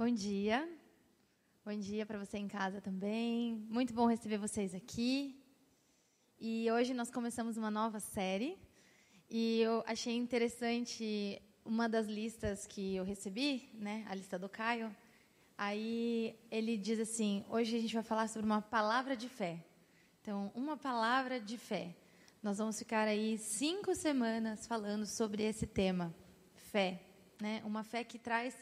Bom dia. Bom dia para você em casa também. Muito bom receber vocês aqui. E hoje nós começamos uma nova série. E eu achei interessante uma das listas que eu recebi, né, a lista do Caio. Aí ele diz assim: hoje a gente vai falar sobre uma palavra de fé. Então, uma palavra de fé. Nós vamos ficar aí cinco semanas falando sobre esse tema, fé, né? Uma fé que traz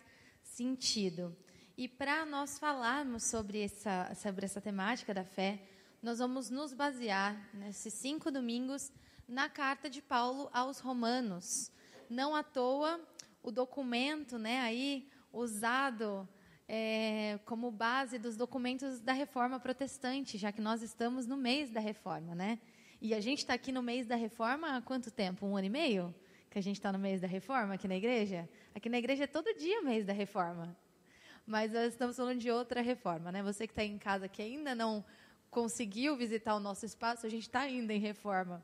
sentido. E para nós falarmos sobre essa, sobre essa temática da fé, nós vamos nos basear nesses cinco domingos na carta de Paulo aos Romanos. Não à toa, o documento né, aí usado é, como base dos documentos da Reforma Protestante, já que nós estamos no mês da Reforma, né? E a gente está aqui no mês da Reforma há quanto tempo? Um ano e meio? Que a gente está no mês da Reforma aqui na igreja? Aqui na igreja é todo dia mês da Reforma mas nós estamos falando de outra reforma, né? Você que está em casa que ainda não conseguiu visitar o nosso espaço, a gente está ainda em reforma.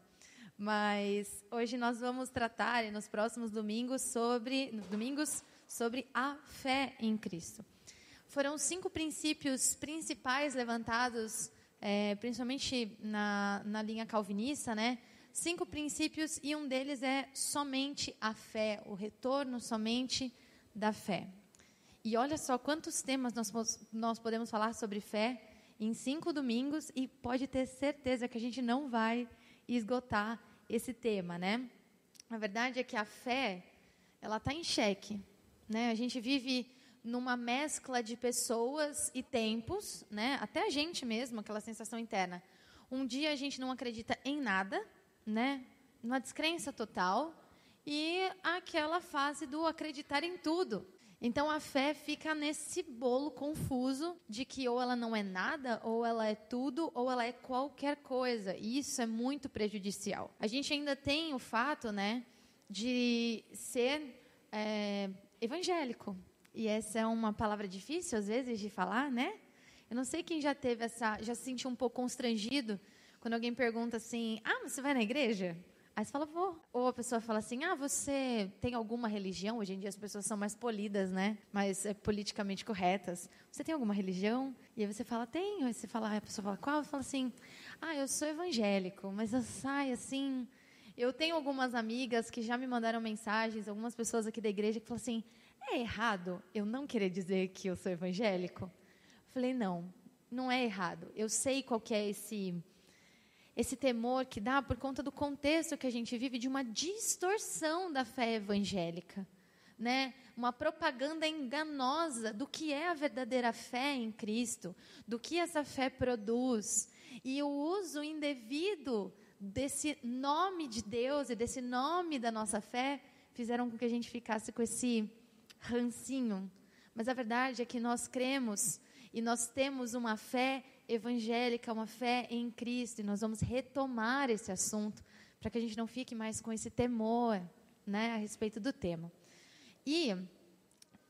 Mas hoje nós vamos tratar nos próximos domingos sobre domingos sobre a fé em Cristo. Foram cinco princípios principais levantados, é, principalmente na, na linha calvinista, né? Cinco princípios e um deles é somente a fé, o retorno somente da fé. E olha só quantos temas nós, nós podemos falar sobre fé em cinco domingos e pode ter certeza que a gente não vai esgotar esse tema, né? A verdade é que a fé, ela está em xeque, né? A gente vive numa mescla de pessoas e tempos, né? Até a gente mesmo, aquela sensação interna. Um dia a gente não acredita em nada, né? Uma descrença total e aquela fase do acreditar em tudo. Então a fé fica nesse bolo confuso de que ou ela não é nada, ou ela é tudo, ou ela é qualquer coisa. E isso é muito prejudicial. A gente ainda tem o fato, né, de ser é, evangélico. E essa é uma palavra difícil às vezes de falar, né? Eu não sei quem já teve essa, já se sentiu um pouco constrangido quando alguém pergunta assim: "Ah, você vai na igreja?" Aí você fala, vou. Ou a pessoa fala assim, ah, você tem alguma religião? Hoje em dia as pessoas são mais polidas, né? Mais é, politicamente corretas. Você tem alguma religião? E aí você fala, tenho. Aí você fala, aí a pessoa fala, qual? Eu falo assim, ah, eu sou evangélico, mas eu saio assim... Eu tenho algumas amigas que já me mandaram mensagens, algumas pessoas aqui da igreja que falam assim, é errado eu não querer dizer que eu sou evangélico? Eu falei, não, não é errado. Eu sei qual é esse esse temor que dá por conta do contexto que a gente vive de uma distorção da fé evangélica, né? Uma propaganda enganosa do que é a verdadeira fé em Cristo, do que essa fé produz e o uso indevido desse nome de Deus e desse nome da nossa fé fizeram com que a gente ficasse com esse rancinho. Mas a verdade é que nós cremos e nós temos uma fé evangélica, uma fé em Cristo, e nós vamos retomar esse assunto para que a gente não fique mais com esse temor né, a respeito do tema. E,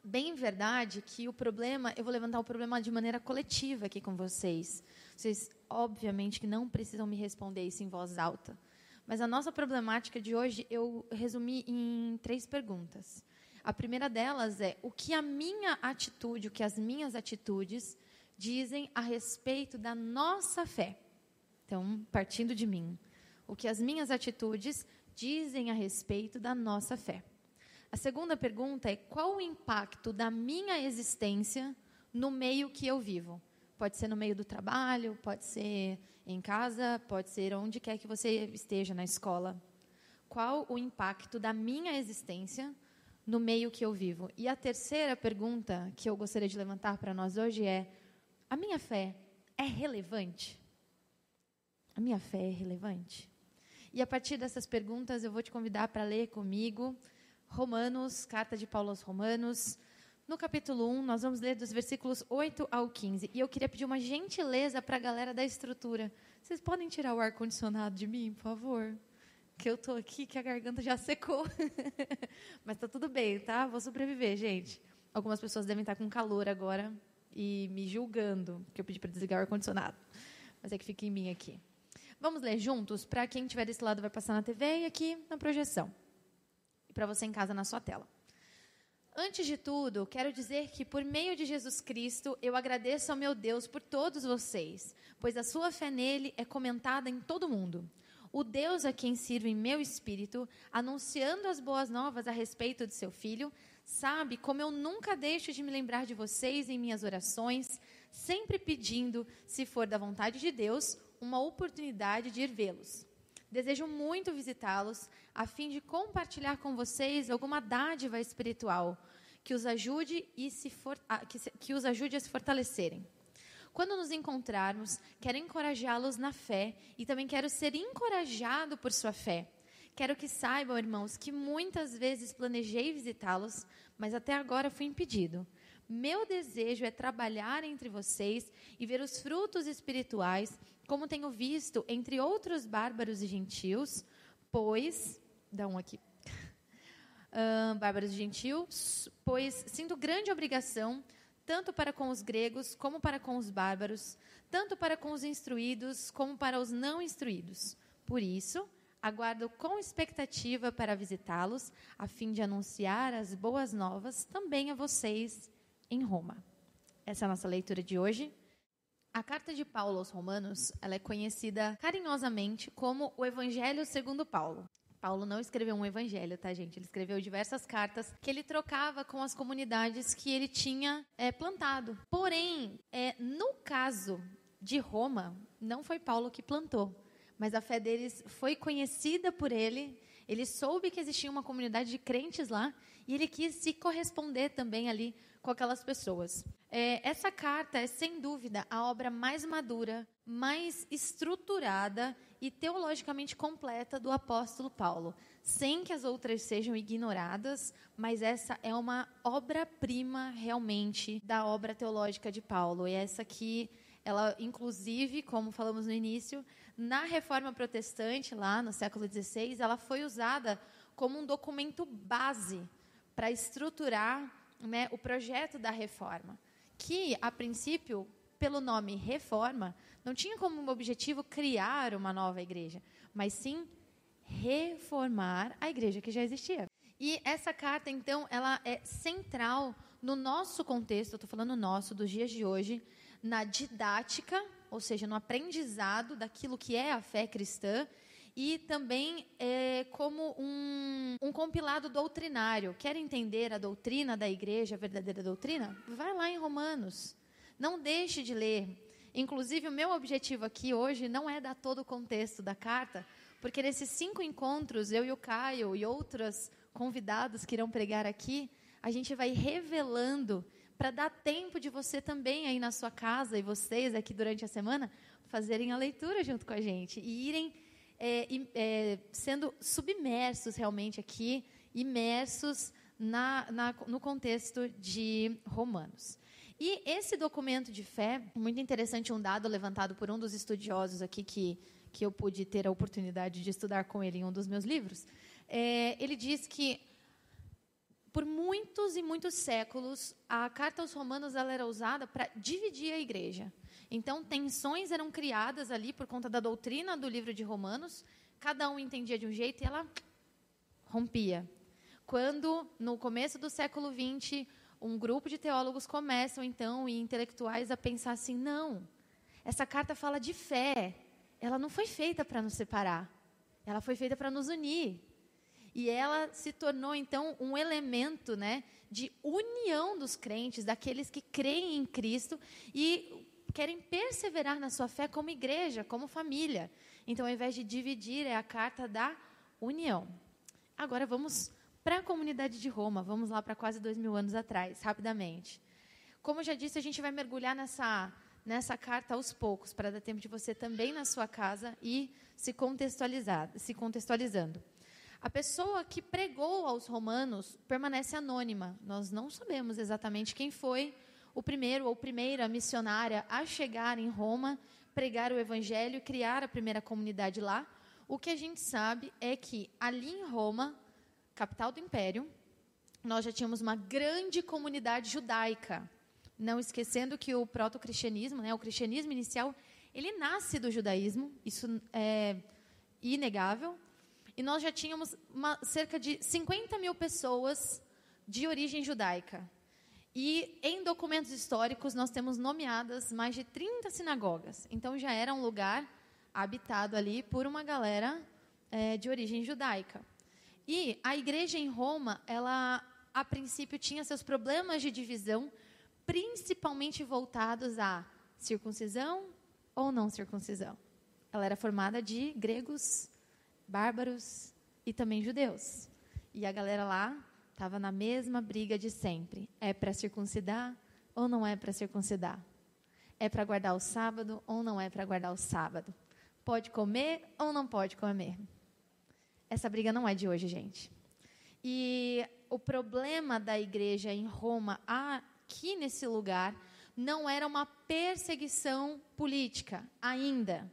bem verdade que o problema, eu vou levantar o problema de maneira coletiva aqui com vocês. Vocês, obviamente, que não precisam me responder isso em voz alta. Mas a nossa problemática de hoje eu resumi em três perguntas. A primeira delas é o que a minha atitude, o que as minhas atitudes dizem a respeito da nossa fé. Então, partindo de mim, o que as minhas atitudes dizem a respeito da nossa fé. A segunda pergunta é qual o impacto da minha existência no meio que eu vivo? Pode ser no meio do trabalho, pode ser em casa, pode ser onde quer que você esteja na escola. Qual o impacto da minha existência no meio que eu vivo? E a terceira pergunta que eu gostaria de levantar para nós hoje é: a minha fé é relevante? A minha fé é relevante? E a partir dessas perguntas, eu vou te convidar para ler comigo Romanos, carta de Paulo aos Romanos. No capítulo 1, nós vamos ler dos versículos 8 ao 15. E eu queria pedir uma gentileza para a galera da estrutura. Vocês podem tirar o ar-condicionado de mim, por favor? que eu tô aqui, que a garganta já secou. Mas tá tudo bem, tá? Vou sobreviver, gente. Algumas pessoas devem estar com calor agora e me julgando, que eu pedi para desligar o ar-condicionado. Mas é que fica em mim aqui. Vamos ler juntos? Para quem estiver desse lado, vai passar na TV e aqui na projeção. E para você em casa, na sua tela. Antes de tudo, quero dizer que, por meio de Jesus Cristo, eu agradeço ao meu Deus por todos vocês, pois a sua fé nele é comentada em todo mundo. O Deus a quem sirvo em meu espírito, anunciando as boas novas a respeito de seu filho, sabe como eu nunca deixo de me lembrar de vocês em minhas orações, sempre pedindo, se for da vontade de Deus, uma oportunidade de ir vê-los. Desejo muito visitá-los, a fim de compartilhar com vocês alguma dádiva espiritual que os ajude, e se for, que, que os ajude a se fortalecerem. Quando nos encontrarmos, quero encorajá-los na fé e também quero ser encorajado por sua fé. Quero que saibam, irmãos, que muitas vezes planejei visitá-los, mas até agora fui impedido. Meu desejo é trabalhar entre vocês e ver os frutos espirituais, como tenho visto entre outros bárbaros e gentios, pois. Dá um aqui. Uh, bárbaros e gentios, pois sinto grande obrigação, tanto para com os gregos como para com os bárbaros, tanto para com os instruídos como para os não instruídos. Por isso, aguardo com expectativa para visitá-los, a fim de anunciar as boas novas também a vocês em Roma. Essa é a nossa leitura de hoje. A carta de Paulo aos Romanos, ela é conhecida carinhosamente como o Evangelho segundo Paulo. Paulo não escreveu um evangelho, tá, gente? Ele escreveu diversas cartas que ele trocava com as comunidades que ele tinha é, plantado. Porém, é, no caso de Roma, não foi Paulo que plantou, mas a fé deles foi conhecida por ele. Ele soube que existia uma comunidade de crentes lá e ele quis se corresponder também ali com aquelas pessoas. É, essa carta é, sem dúvida, a obra mais madura, mais estruturada e teologicamente completa do apóstolo Paulo, sem que as outras sejam ignoradas, mas essa é uma obra-prima realmente da obra teológica de Paulo. E essa aqui, ela, inclusive, como falamos no início, na Reforma Protestante, lá no século XVI, ela foi usada como um documento base para estruturar né, o projeto da reforma, que, a princípio, pelo nome reforma, não tinha como objetivo criar uma nova igreja, mas sim reformar a igreja que já existia. E essa carta, então, ela é central no nosso contexto, estou falando nosso, dos dias de hoje, na didática, ou seja, no aprendizado daquilo que é a fé cristã e também é, como um, um compilado doutrinário. Quer entender a doutrina da igreja, a verdadeira doutrina? Vai lá em Romanos. Não deixe de ler. Inclusive, o meu objetivo aqui hoje não é dar todo o contexto da carta, porque nesses cinco encontros, eu e o Caio e outros convidados que irão pregar aqui, a gente vai revelando para dar tempo de você também aí na sua casa e vocês aqui durante a semana fazerem a leitura junto com a gente e irem é, é, sendo submersos realmente aqui, imersos na, na, no contexto de Romanos. E esse documento de fé, muito interessante, um dado levantado por um dos estudiosos aqui que, que eu pude ter a oportunidade de estudar com ele em um dos meus livros, é, ele diz que por muitos e muitos séculos, a carta aos Romanos ela era usada para dividir a igreja. Então, tensões eram criadas ali por conta da doutrina do livro de Romanos. Cada um entendia de um jeito e ela rompia. Quando, no começo do século XX, um grupo de teólogos começam, então, e intelectuais a pensar assim: não, essa carta fala de fé. Ela não foi feita para nos separar. Ela foi feita para nos unir. E ela se tornou, então, um elemento né, de união dos crentes, daqueles que creem em Cristo e querem perseverar na sua fé como igreja, como família. Então, ao invés de dividir, é a carta da união. Agora vamos para a comunidade de Roma, vamos lá para quase dois mil anos atrás, rapidamente. Como já disse, a gente vai mergulhar nessa, nessa carta aos poucos, para dar tempo de você também na sua casa e se contextualizar, se contextualizando. A pessoa que pregou aos romanos permanece anônima. Nós não sabemos exatamente quem foi, o primeiro ou primeira missionária a chegar em Roma, pregar o evangelho criar a primeira comunidade lá. O que a gente sabe é que ali em Roma, capital do império, nós já tínhamos uma grande comunidade judaica. Não esquecendo que o proto-cristianismo, né, o cristianismo inicial, ele nasce do judaísmo, isso é inegável. E nós já tínhamos uma, cerca de 50 mil pessoas de origem judaica. E em documentos históricos nós temos nomeadas mais de 30 sinagogas. Então já era um lugar habitado ali por uma galera é, de origem judaica. E a igreja em Roma, ela a princípio tinha seus problemas de divisão, principalmente voltados à circuncisão ou não circuncisão. Ela era formada de gregos, bárbaros e também judeus. E a galera lá estava na mesma briga de sempre. É para circuncidar ou não é para circuncidar? É para guardar o sábado ou não é para guardar o sábado? Pode comer ou não pode comer? Essa briga não é de hoje, gente. E o problema da igreja em Roma, aqui nesse lugar, não era uma perseguição política ainda.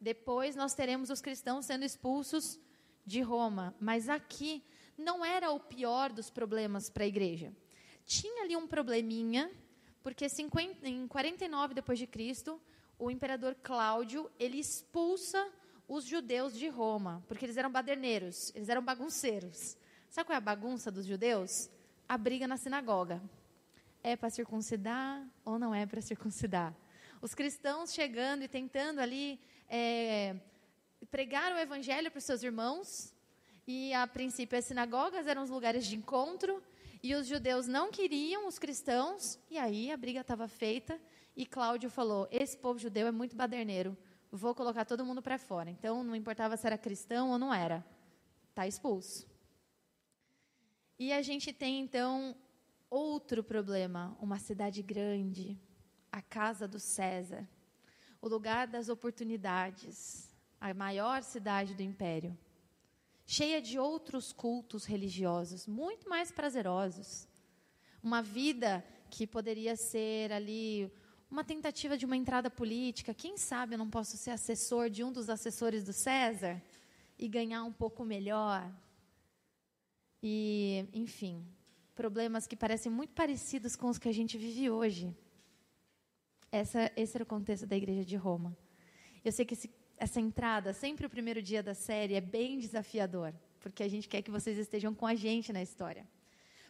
Depois nós teremos os cristãos sendo expulsos de Roma, mas aqui não era o pior dos problemas para a igreja. Tinha ali um probleminha, porque 50, em 49 depois de Cristo, o imperador Cláudio, ele expulsa os judeus de Roma, porque eles eram baderneiros, eles eram bagunceiros. Sabe qual é a bagunça dos judeus? A briga na sinagoga. É para circuncidar ou não é para circuncidar? Os cristãos chegando e tentando ali é, pregar o evangelho para os seus irmãos, e a princípio as sinagogas eram os lugares de encontro, e os judeus não queriam os cristãos, e aí a briga estava feita, e Cláudio falou: Esse povo judeu é muito baderneiro, vou colocar todo mundo para fora. Então, não importava se era cristão ou não era, está expulso. E a gente tem, então, outro problema: uma cidade grande, a casa do César, o lugar das oportunidades, a maior cidade do império, cheia de outros cultos religiosos, muito mais prazerosos. Uma vida que poderia ser ali uma tentativa de uma entrada política. Quem sabe eu não posso ser assessor de um dos assessores do César e ganhar um pouco melhor. E, enfim, problemas que parecem muito parecidos com os que a gente vive hoje. Essa, esse era o contexto da igreja de Roma. Eu sei que esse, essa entrada, sempre o primeiro dia da série, é bem desafiador, porque a gente quer que vocês estejam com a gente na história.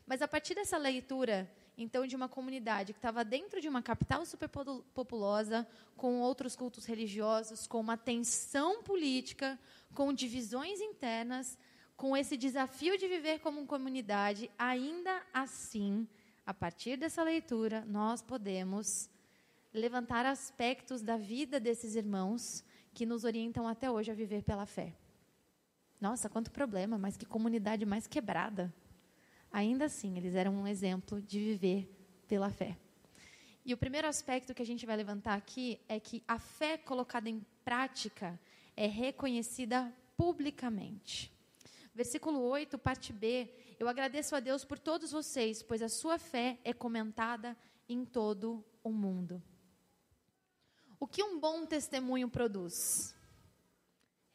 Mas a partir dessa leitura então de uma comunidade que estava dentro de uma capital superpopulosa, com outros cultos religiosos, com uma tensão política, com divisões internas, com esse desafio de viver como comunidade, ainda assim, a partir dessa leitura, nós podemos levantar aspectos da vida desses irmãos que nos orientam até hoje a viver pela fé. Nossa, quanto problema, mas que comunidade mais quebrada. Ainda assim, eles eram um exemplo de viver pela fé. E o primeiro aspecto que a gente vai levantar aqui é que a fé colocada em prática é reconhecida publicamente. Versículo 8, parte B. Eu agradeço a Deus por todos vocês, pois a sua fé é comentada em todo o mundo. O que um bom testemunho produz?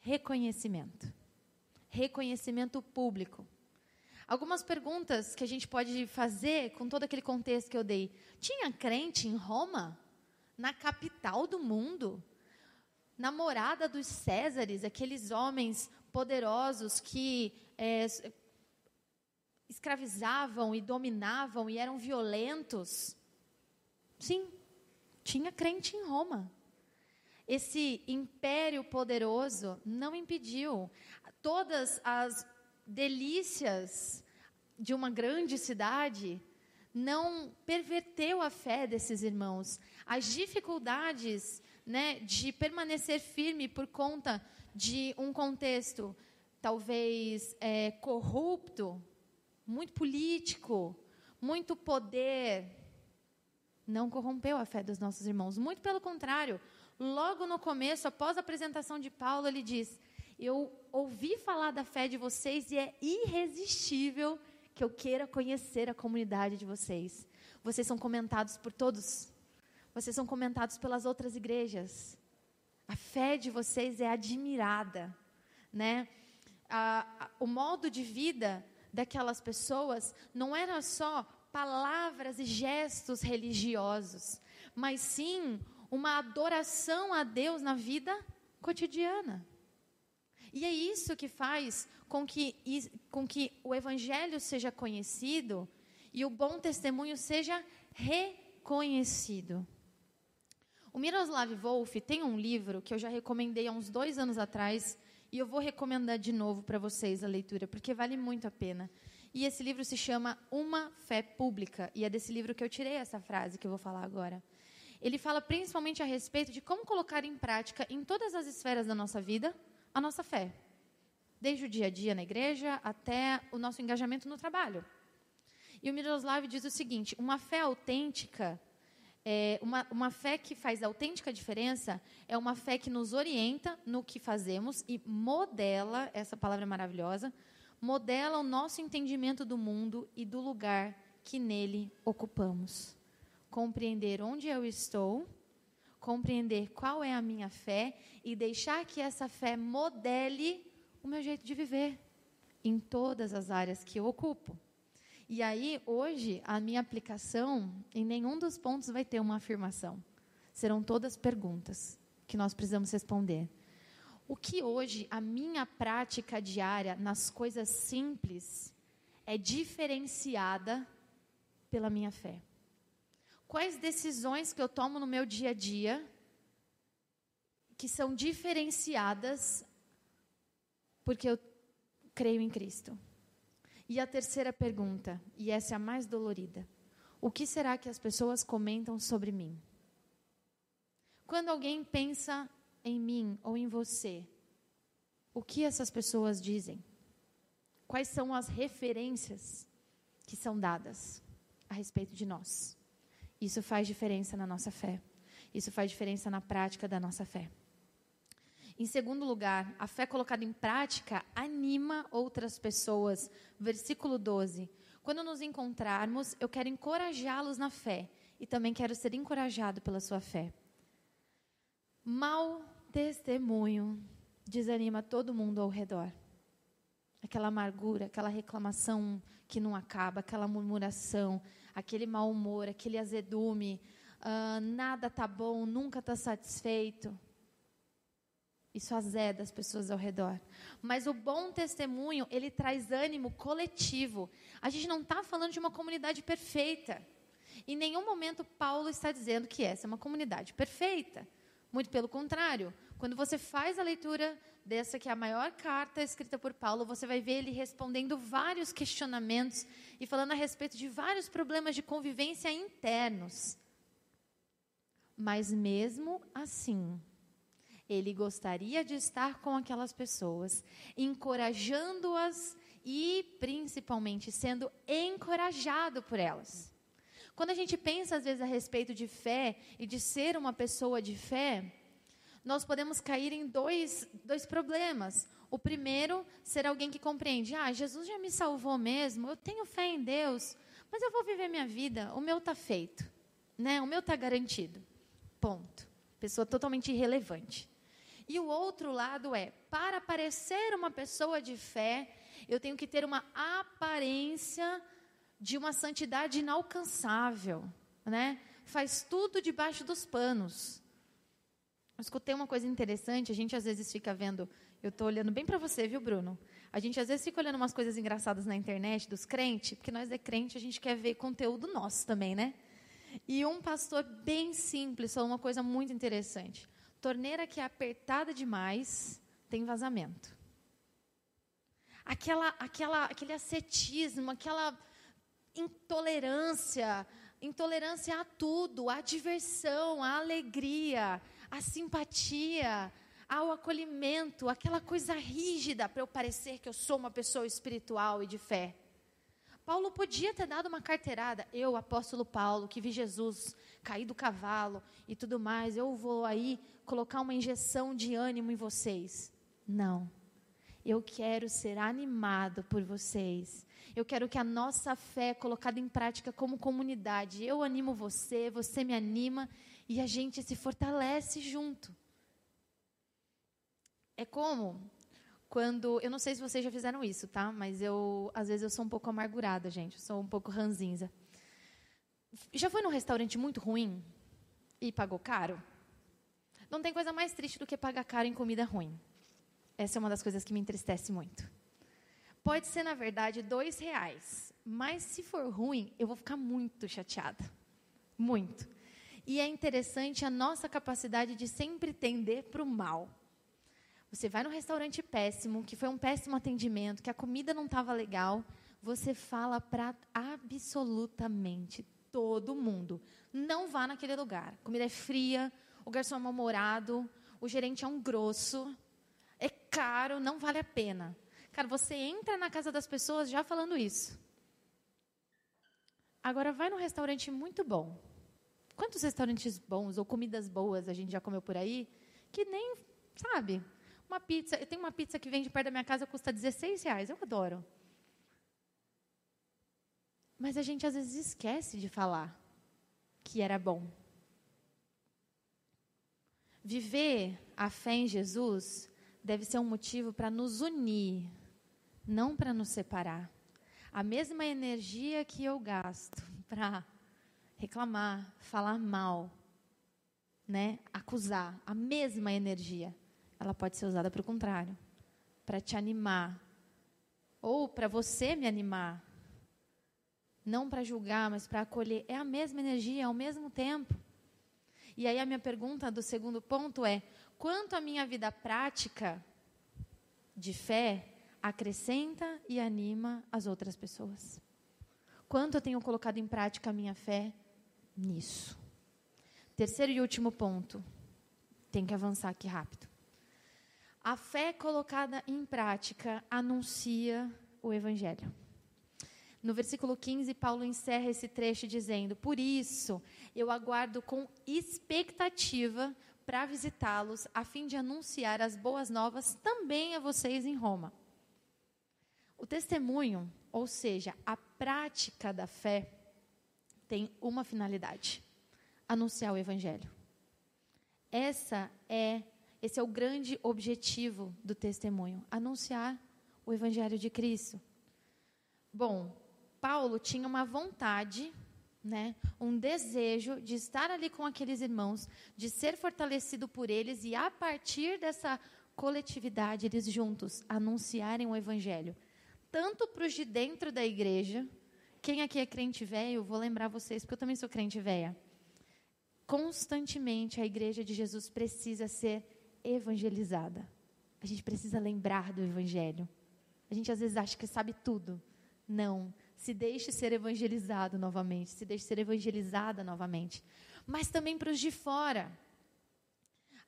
Reconhecimento. Reconhecimento público. Algumas perguntas que a gente pode fazer com todo aquele contexto que eu dei. Tinha crente em Roma? Na capital do mundo? Na morada dos Césares, aqueles homens poderosos que é, escravizavam e dominavam e eram violentos? Sim, tinha crente em Roma. Esse império poderoso não impediu todas as delícias de uma grande cidade não perverteu a fé desses irmãos. As dificuldades né, de permanecer firme por conta de um contexto talvez é, corrupto, muito político, muito poder, não corrompeu a fé dos nossos irmãos. Muito pelo contrário, logo no começo, após a apresentação de Paulo, ele diz: eu ouvi falar da fé de vocês e é irresistível que eu queira conhecer a comunidade de vocês. Vocês são comentados por todos. Vocês são comentados pelas outras igrejas. A fé de vocês é admirada, né? A, a, o modo de vida daquelas pessoas não era só palavras e gestos religiosos, mas sim uma adoração a Deus na vida cotidiana. E é isso que faz com que, com que o Evangelho seja conhecido e o bom testemunho seja reconhecido. O Miroslav Wolf tem um livro que eu já recomendei há uns dois anos atrás e eu vou recomendar de novo para vocês a leitura, porque vale muito a pena. E esse livro se chama Uma Fé Pública, e é desse livro que eu tirei essa frase que eu vou falar agora. Ele fala principalmente a respeito de como colocar em prática, em todas as esferas da nossa vida, a nossa fé. Desde o dia a dia na igreja até o nosso engajamento no trabalho. E o Miroslav diz o seguinte: uma fé autêntica é, uma, uma fé que faz autêntica diferença é uma fé que nos orienta no que fazemos e modela essa palavra maravilhosa modela o nosso entendimento do mundo e do lugar que nele ocupamos. Compreender onde eu estou, compreender qual é a minha fé e deixar que essa fé modele o meu jeito de viver em todas as áreas que eu ocupo. E aí, hoje, a minha aplicação, em nenhum dos pontos vai ter uma afirmação. Serão todas perguntas que nós precisamos responder. O que hoje a minha prática diária nas coisas simples é diferenciada pela minha fé? Quais decisões que eu tomo no meu dia a dia que são diferenciadas porque eu creio em Cristo? E a terceira pergunta, e essa é a mais dolorida: o que será que as pessoas comentam sobre mim? Quando alguém pensa em mim ou em você, o que essas pessoas dizem? Quais são as referências que são dadas a respeito de nós? Isso faz diferença na nossa fé. Isso faz diferença na prática da nossa fé. Em segundo lugar, a fé colocada em prática anima outras pessoas. Versículo 12. Quando nos encontrarmos, eu quero encorajá-los na fé e também quero ser encorajado pela sua fé. Mal testemunho desanima todo mundo ao redor. Aquela amargura, aquela reclamação que não acaba, aquela murmuração, aquele mau humor, aquele azedume, uh, nada tá bom, nunca está satisfeito. Isso azeda as pessoas ao redor. Mas o bom testemunho, ele traz ânimo coletivo. A gente não está falando de uma comunidade perfeita. Em nenhum momento Paulo está dizendo que essa é uma comunidade perfeita. Muito pelo contrário. Quando você faz a leitura dessa que é a maior carta escrita por Paulo, você vai ver ele respondendo vários questionamentos e falando a respeito de vários problemas de convivência internos. Mas mesmo assim, ele gostaria de estar com aquelas pessoas, encorajando-as e, principalmente, sendo encorajado por elas. Quando a gente pensa, às vezes, a respeito de fé e de ser uma pessoa de fé, nós podemos cair em dois, dois problemas. O primeiro, ser alguém que compreende: ah, Jesus já me salvou mesmo, eu tenho fé em Deus, mas eu vou viver minha vida, o meu está feito, né? o meu está garantido. Ponto. Pessoa totalmente irrelevante. E o outro lado é, para parecer uma pessoa de fé, eu tenho que ter uma aparência de uma santidade inalcançável, né? Faz tudo debaixo dos panos. Eu escutei uma coisa interessante, a gente às vezes fica vendo, eu estou olhando bem para você, viu, Bruno? A gente às vezes fica olhando umas coisas engraçadas na internet dos crentes, porque nós é crente, a gente quer ver conteúdo nosso também, né? E um pastor bem simples falou uma coisa muito interessante. Torneira que é apertada demais tem vazamento. Aquela, aquela, aquele ascetismo, aquela intolerância, intolerância a tudo, a diversão, a alegria, a simpatia, ao acolhimento, aquela coisa rígida para eu parecer que eu sou uma pessoa espiritual e de fé. Paulo podia ter dado uma carteirada. Eu, apóstolo Paulo, que vi Jesus cair do cavalo e tudo mais, eu vou aí colocar uma injeção de ânimo em vocês. Não. Eu quero ser animado por vocês. Eu quero que a nossa fé colocada em prática como comunidade. Eu animo você, você me anima e a gente se fortalece junto. É como quando, eu não sei se vocês já fizeram isso, tá? Mas eu, às vezes eu sou um pouco amargurada, gente. Eu sou um pouco ranzinza. Já foi num restaurante muito ruim e pagou caro? Não tem coisa mais triste do que pagar caro em comida ruim. Essa é uma das coisas que me entristece muito. Pode ser, na verdade, dois reais. Mas se for ruim, eu vou ficar muito chateada. Muito. E é interessante a nossa capacidade de sempre tender para o mal. Você vai num restaurante péssimo, que foi um péssimo atendimento, que a comida não estava legal, você fala para absolutamente todo mundo: não vá naquele lugar. A comida é fria, o garçom é mal-humorado, o gerente é um grosso, é caro, não vale a pena. Cara, você entra na casa das pessoas já falando isso. Agora vai num restaurante muito bom. Quantos restaurantes bons ou comidas boas a gente já comeu por aí que nem, sabe? Uma pizza, eu tenho uma pizza que vende perto da minha casa custa 16 reais, eu adoro. Mas a gente às vezes esquece de falar que era bom. Viver a fé em Jesus deve ser um motivo para nos unir, não para nos separar. A mesma energia que eu gasto para reclamar, falar mal, né, acusar, a mesma energia, ela pode ser usada para o contrário, para te animar ou para você me animar. Não para julgar, mas para acolher. É a mesma energia, ao mesmo tempo. E aí a minha pergunta do segundo ponto é: quanto a minha vida prática de fé acrescenta e anima as outras pessoas? Quanto eu tenho colocado em prática a minha fé nisso? Terceiro e último ponto. Tem que avançar aqui rápido. A fé colocada em prática anuncia o evangelho. No versículo 15, Paulo encerra esse trecho dizendo: Por isso, eu aguardo com expectativa para visitá-los, a fim de anunciar as boas novas também a vocês em Roma. O testemunho, ou seja, a prática da fé, tem uma finalidade: anunciar o evangelho. Essa é esse é o grande objetivo do testemunho, anunciar o evangelho de Cristo. Bom, Paulo tinha uma vontade, né, um desejo de estar ali com aqueles irmãos, de ser fortalecido por eles e a partir dessa coletividade, eles juntos anunciarem o evangelho, tanto para os de dentro da igreja, quem aqui é crente velho, vou lembrar vocês, porque eu também sou crente velha. Constantemente a igreja de Jesus precisa ser evangelizada. A gente precisa lembrar do evangelho. A gente às vezes acha que sabe tudo. Não se deixe ser evangelizado novamente, se deixe ser evangelizada novamente. Mas também para os de fora.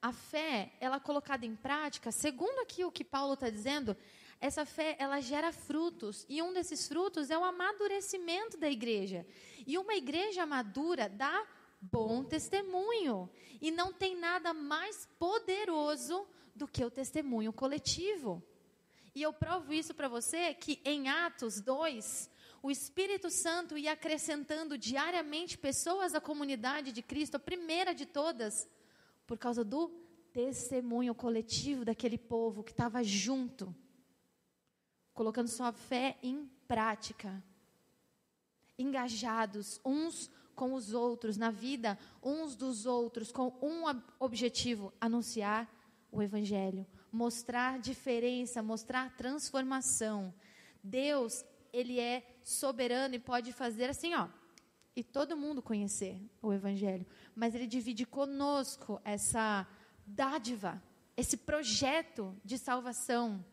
A fé, ela colocada em prática, segundo aqui o que Paulo está dizendo, essa fé, ela gera frutos. E um desses frutos é o amadurecimento da igreja. E uma igreja madura dá bom testemunho. E não tem nada mais poderoso do que o testemunho coletivo. E eu provo isso para você que em Atos 2, o Espírito Santo ia acrescentando diariamente pessoas à comunidade de Cristo, a primeira de todas, por causa do testemunho coletivo daquele povo que estava junto, colocando sua fé em prática, engajados uns com os outros, na vida uns dos outros, com um objetivo: anunciar o Evangelho, mostrar diferença, mostrar transformação. Deus ele é soberano e pode fazer assim, ó, e todo mundo conhecer o evangelho, mas ele divide conosco essa dádiva, esse projeto de salvação.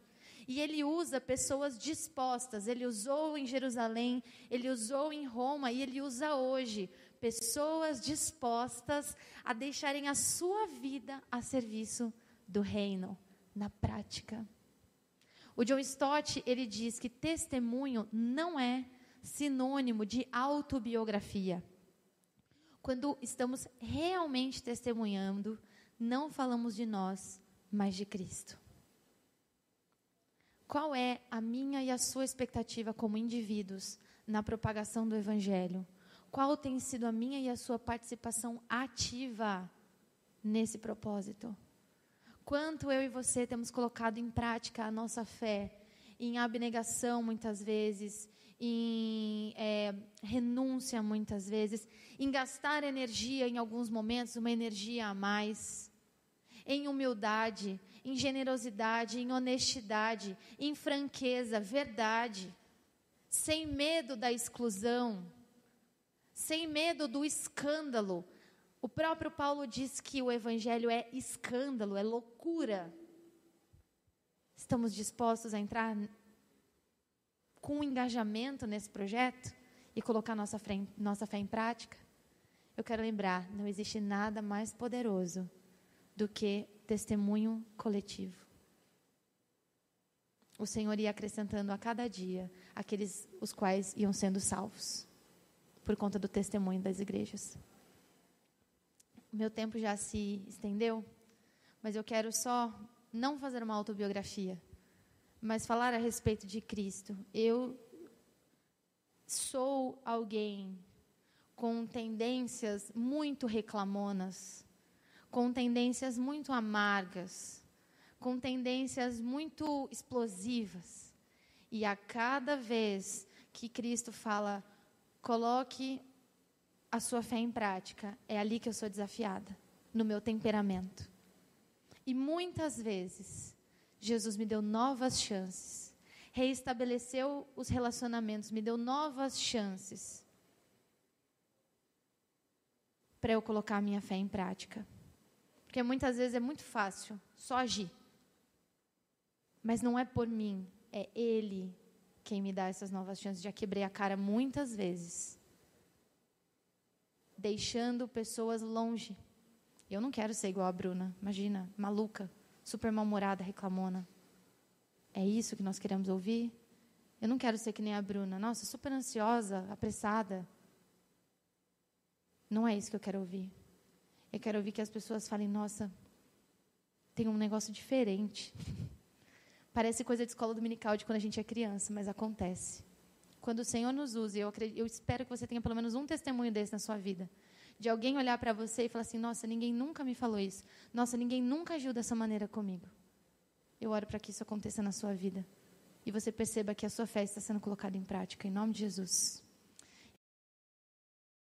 E ele usa pessoas dispostas. Ele usou em Jerusalém, ele usou em Roma e ele usa hoje pessoas dispostas a deixarem a sua vida a serviço do reino na prática. O John Stott, ele diz que testemunho não é sinônimo de autobiografia. Quando estamos realmente testemunhando, não falamos de nós, mas de Cristo. Qual é a minha e a sua expectativa como indivíduos na propagação do Evangelho? Qual tem sido a minha e a sua participação ativa nesse propósito? Quanto eu e você temos colocado em prática a nossa fé, em abnegação muitas vezes, em é, renúncia muitas vezes, em gastar energia em alguns momentos, uma energia a mais, em humildade, em generosidade, em honestidade, em franqueza, verdade, sem medo da exclusão, sem medo do escândalo. O próprio Paulo diz que o evangelho é escândalo, é loucura. Estamos dispostos a entrar com engajamento nesse projeto e colocar nossa fé em prática? Eu quero lembrar: não existe nada mais poderoso do que testemunho coletivo. O Senhor ia acrescentando a cada dia aqueles os quais iam sendo salvos por conta do testemunho das igrejas. Meu tempo já se estendeu, mas eu quero só não fazer uma autobiografia, mas falar a respeito de Cristo. Eu sou alguém com tendências muito reclamonas, com tendências muito amargas, com tendências muito explosivas. E a cada vez que Cristo fala, coloque a sua fé em prática, é ali que eu sou desafiada, no meu temperamento. E muitas vezes, Jesus me deu novas chances, reestabeleceu os relacionamentos, me deu novas chances para eu colocar a minha fé em prática. Porque muitas vezes é muito fácil só agir. Mas não é por mim, é Ele quem me dá essas novas chances. Já quebrei a cara muitas vezes, deixando pessoas longe. Eu não quero ser igual a Bruna, imagina, maluca, super mal-humorada, reclamona. É isso que nós queremos ouvir? Eu não quero ser que nem a Bruna, nossa, super ansiosa, apressada. Não é isso que eu quero ouvir. Eu quero ouvir que as pessoas falem: nossa, tem um negócio diferente. Parece coisa de escola dominical de quando a gente é criança, mas acontece. Quando o Senhor nos usa, eu, acredito, eu espero que você tenha pelo menos um testemunho desse na sua vida. De alguém olhar para você e falar assim: nossa, ninguém nunca me falou isso. Nossa, ninguém nunca agiu dessa maneira comigo. Eu oro para que isso aconteça na sua vida. E você perceba que a sua fé está sendo colocada em prática. Em nome de Jesus.